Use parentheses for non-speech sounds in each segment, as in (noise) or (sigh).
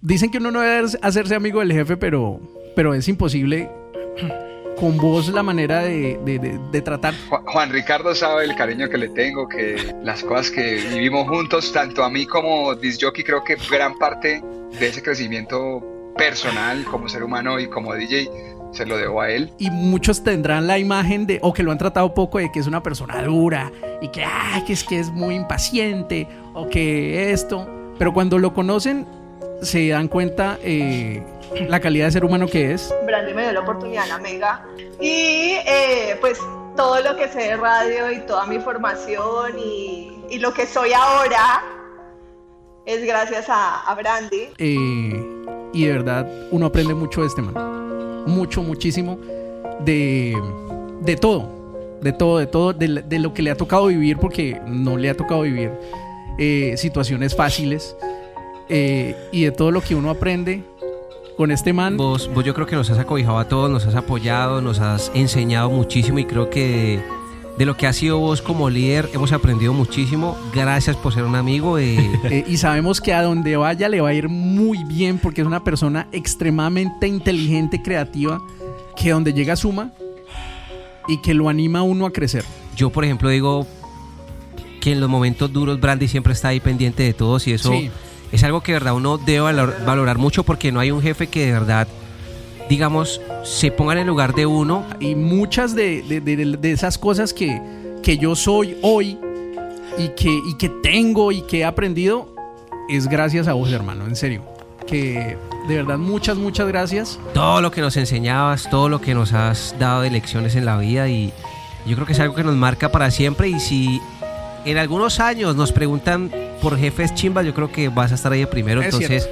dicen que uno no debe hacerse amigo del jefe, pero, pero es imposible con vos la manera de, tratar. Juan Ricardo sabe el cariño que le tengo, que las cosas que vivimos juntos, tanto a mí como Disjockey, creo que gran parte de ese crecimiento personal como ser humano y como DJ se lo debo a él. Y muchos tendrán la imagen de, o que lo han tratado poco, de que es una persona dura y que, ah, que es que es muy impaciente o que esto. Pero cuando lo conocen, se dan cuenta eh, la calidad de ser humano que es. Brandy me dio la oportunidad en la Mega y eh, pues todo lo que sé de radio y toda mi formación y, y lo que soy ahora es gracias a, a Brandy. Eh, y de verdad uno aprende mucho de este man mucho, muchísimo de, de todo, de todo, de todo, de, lo que le ha tocado vivir, porque no le ha tocado vivir eh, situaciones fáciles eh, y de todo lo que uno aprende con este man. Vos, vos yo creo que nos has acobijado a todos, nos has apoyado, nos has enseñado muchísimo y creo que de lo que has sido vos como líder hemos aprendido muchísimo. Gracias por ser un amigo. (laughs) Eh, y sabemos que a donde vaya le va a ir muy bien porque es una persona extremadamente inteligente, creativa, que donde llega suma y que lo anima a uno a crecer. Yo, por ejemplo, digo que en los momentos duros Brandy siempre está ahí pendiente de todos y eso es algo que de verdad uno debe valorar mucho porque no hay un jefe que de verdad digamos, se pongan en el lugar de uno. Y muchas de, esas cosas que, que, yo soy hoy y que, y que tengo y que he aprendido es gracias a vos, hermano, en serio. Que de verdad muchas, muchas gracias. Todo lo que nos enseñabas, todo lo que nos has dado de lecciones en la vida y yo creo que es algo que nos marca para siempre y si en algunos años nos preguntan por jefes chimbas, yo creo que vas a estar ahí primero, entonces...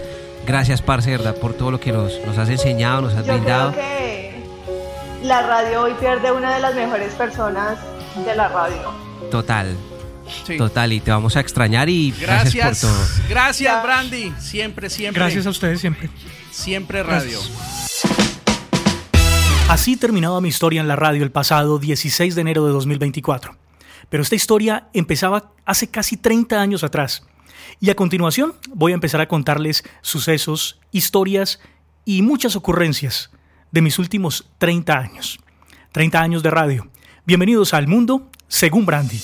Gracias, Parce, ¿verdad? Por todo lo que nos, has enseñado, nos has brindado. Creo que la radio hoy pierde una de las mejores personas de la radio. Total. Total, y te vamos a extrañar y gracias, por todo. Gracias, Brandy. Siempre, siempre. Gracias a ustedes siempre. Siempre radio. Así terminaba mi historia en la radio el pasado 16 de enero de 2024. Pero esta historia empezaba hace casi 30 años atrás y a continuación voy a empezar a contarles sucesos, historias y muchas ocurrencias de mis últimos 30 años. 30 años de radio. Bienvenidos al mundo según Brandy.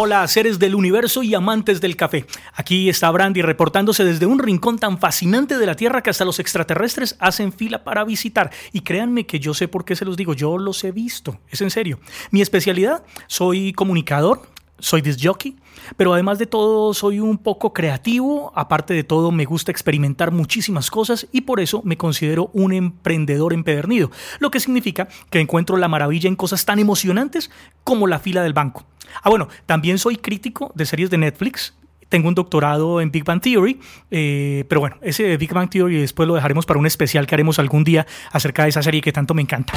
Hola, seres del universo y amantes del café. Aquí está Brandy reportándose desde un rincón tan fascinante de la Tierra que hasta los extraterrestres hacen fila para visitar. Y créanme que yo sé por qué se los digo, yo los he visto, es en serio. Mi especialidad, soy comunicador, soy disjockey, pero además de todo soy un poco creativo, aparte de todo me gusta experimentar muchísimas cosas y por eso me considero un emprendedor empedernido, lo que significa que encuentro la maravilla en cosas tan emocionantes como la fila del banco. Ah, bueno, también soy crítico de series de Netflix, tengo un doctorado en Big Bang Theory, eh, pero bueno, ese Big Bang Theory después lo dejaremos para un especial que haremos algún día acerca de esa serie que tanto me encanta.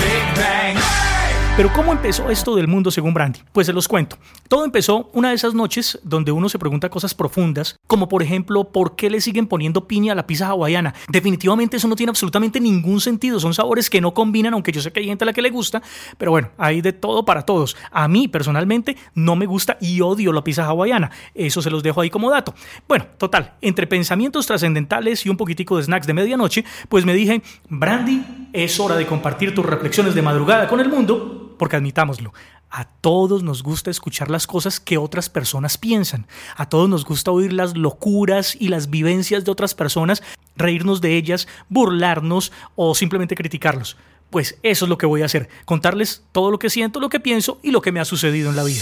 Pero ¿cómo empezó esto del mundo según Brandy? Pues se los cuento. Todo empezó una de esas noches donde uno se pregunta cosas profundas, como por ejemplo, ¿por qué le siguen poniendo piña a la pizza hawaiana? Definitivamente eso no tiene absolutamente ningún sentido, son sabores que no combinan, aunque yo sé que hay gente a la que le gusta, pero bueno, hay de todo para todos. A mí personalmente no me gusta y odio la pizza hawaiana, eso se los dejo ahí como dato. Bueno, total, entre pensamientos trascendentales y un poquitico de snacks de medianoche, pues me dije, Brandy, es hora de compartir tus reflexiones de madrugada con el mundo porque admitámoslo, a todos nos gusta escuchar las cosas que otras personas piensan. A todos nos gusta oír las locuras y las vivencias de otras personas, reírnos de ellas, burlarnos o simplemente criticarlos. Pues eso es lo que voy a hacer, contarles todo lo que siento, lo que pienso y lo que me ha sucedido en la vida.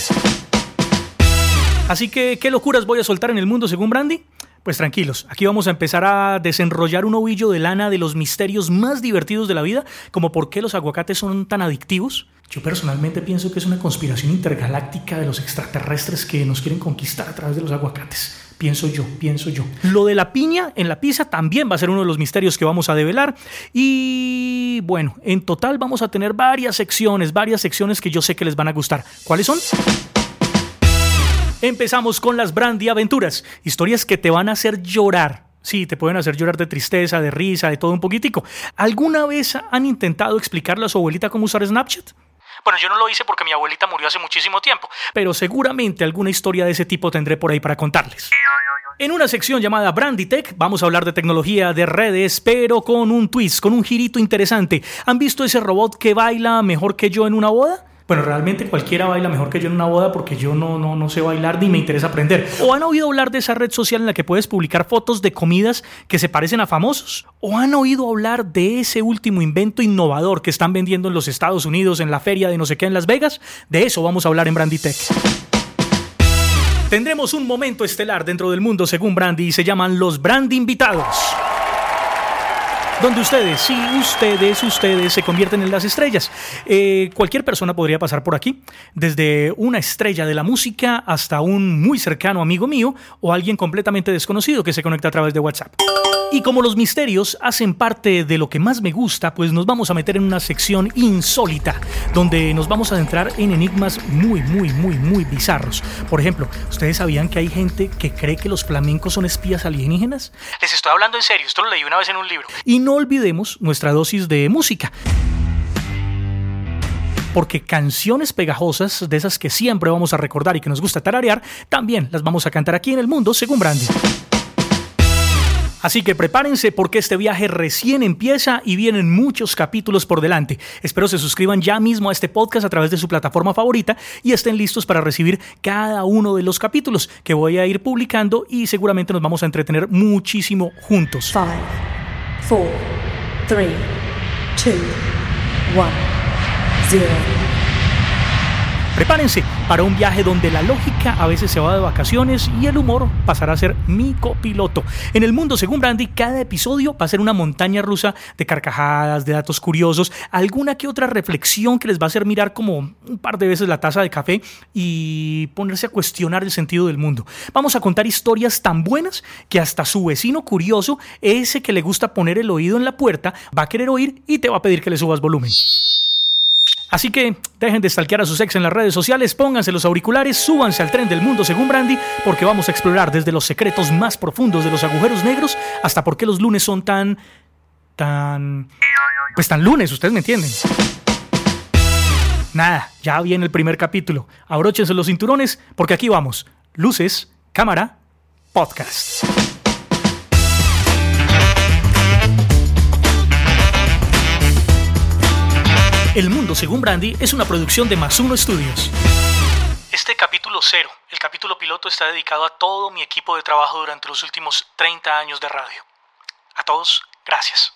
Así que, ¿qué locuras voy a soltar en el mundo según Brandy? Pues tranquilos, aquí vamos a empezar a desenrollar un ovillo de lana de los misterios más divertidos de la vida, como por qué los aguacates son tan adictivos, yo personalmente pienso que es una conspiración intergaláctica de los extraterrestres que nos quieren conquistar a través de los aguacates. Pienso yo, pienso yo. Lo de la piña en la pizza también va a ser uno de los misterios que vamos a develar. Y bueno, en total vamos a tener varias secciones, varias secciones que yo sé que les van a gustar. ¿Cuáles son? Empezamos con las Brandy Aventuras, historias que te van a hacer llorar Sí, te pueden hacer llorar de tristeza, de risa, de todo un poquitico. ¿Alguna vez han intentado explicarle a su abuelita cómo usar Snapchat? Bueno, yo no lo hice porque mi abuelita murió hace muchísimo tiempo, pero seguramente alguna historia de ese tipo tendré por ahí para contarles. En una sección llamada Brandy Tech vamos a hablar de tecnología de redes, pero con un twist, con un girito interesante. ¿Han visto ese robot que baila mejor que yo en una boda? Bueno, realmente cualquiera baila mejor que yo en una boda porque yo no, no, no sé bailar ni me interesa aprender. ¿O han oído hablar de esa red social en la que puedes publicar fotos de comidas que se parecen a famosos? ¿O han oído hablar de ese último invento innovador que están vendiendo en los Estados Unidos en la feria de no sé qué en Las Vegas? De eso vamos a hablar en Brandy Tech. Tendremos un momento estelar dentro del mundo según Brandy y se llaman los Brandy Invitados donde ustedes, sí, ustedes, ustedes se convierten en las estrellas. Eh, cualquier persona podría pasar por aquí, desde una estrella de la música hasta un muy cercano amigo mío o alguien completamente desconocido que se conecta a través de WhatsApp. Y como los misterios hacen parte de lo que más me gusta, pues nos vamos a meter en una sección insólita, donde nos vamos a adentrar en enigmas muy, muy, muy, muy bizarros. Por ejemplo, ¿ustedes sabían que hay gente que cree que los flamencos son espías alienígenas? Les estoy hablando en serio, esto lo leí una vez en un libro. Y no olvidemos nuestra dosis de música porque canciones pegajosas, de esas que siempre vamos a recordar y que nos gusta tararear, también las vamos a cantar aquí en el mundo según Brandy. Así que prepárense porque este viaje recién empieza y vienen muchos capítulos por delante. Espero se suscriban ya mismo a este podcast a través de su plataforma favorita y estén listos para recibir cada uno de los capítulos que voy a ir publicando y seguramente nos vamos a entretener muchísimo juntos. 5, 4, 3, 2, 1, 0. Prepárense para un viaje donde la lógica a veces se va de vacaciones y el humor pasará a ser mi copiloto. En el mundo, según Brandy, cada episodio va a ser una montaña rusa de carcajadas, de datos curiosos, alguna que otra reflexión que les va a hacer mirar como un par de veces la taza de café y ponerse a cuestionar el sentido del mundo. Vamos a contar historias tan buenas que hasta su vecino curioso, ese que le gusta poner el oído en la puerta, va a querer oír y te va a pedir que le subas volumen. Así que dejen de stalkear a sus ex en las redes sociales, pónganse los auriculares, súbanse al tren del mundo según Brandy, porque vamos a explorar desde los secretos más profundos de los agujeros negros hasta por qué los lunes son tan. tan. pues tan lunes, ustedes me entienden. Nada, ya viene el primer capítulo. Abróchense los cinturones, porque aquí vamos. Luces, cámara, podcast. El Mundo según Brandy es una producción de Más Uno Studios. Este capítulo cero, el capítulo piloto, está dedicado a todo mi equipo de trabajo durante los últimos 30 años de radio. A todos, gracias.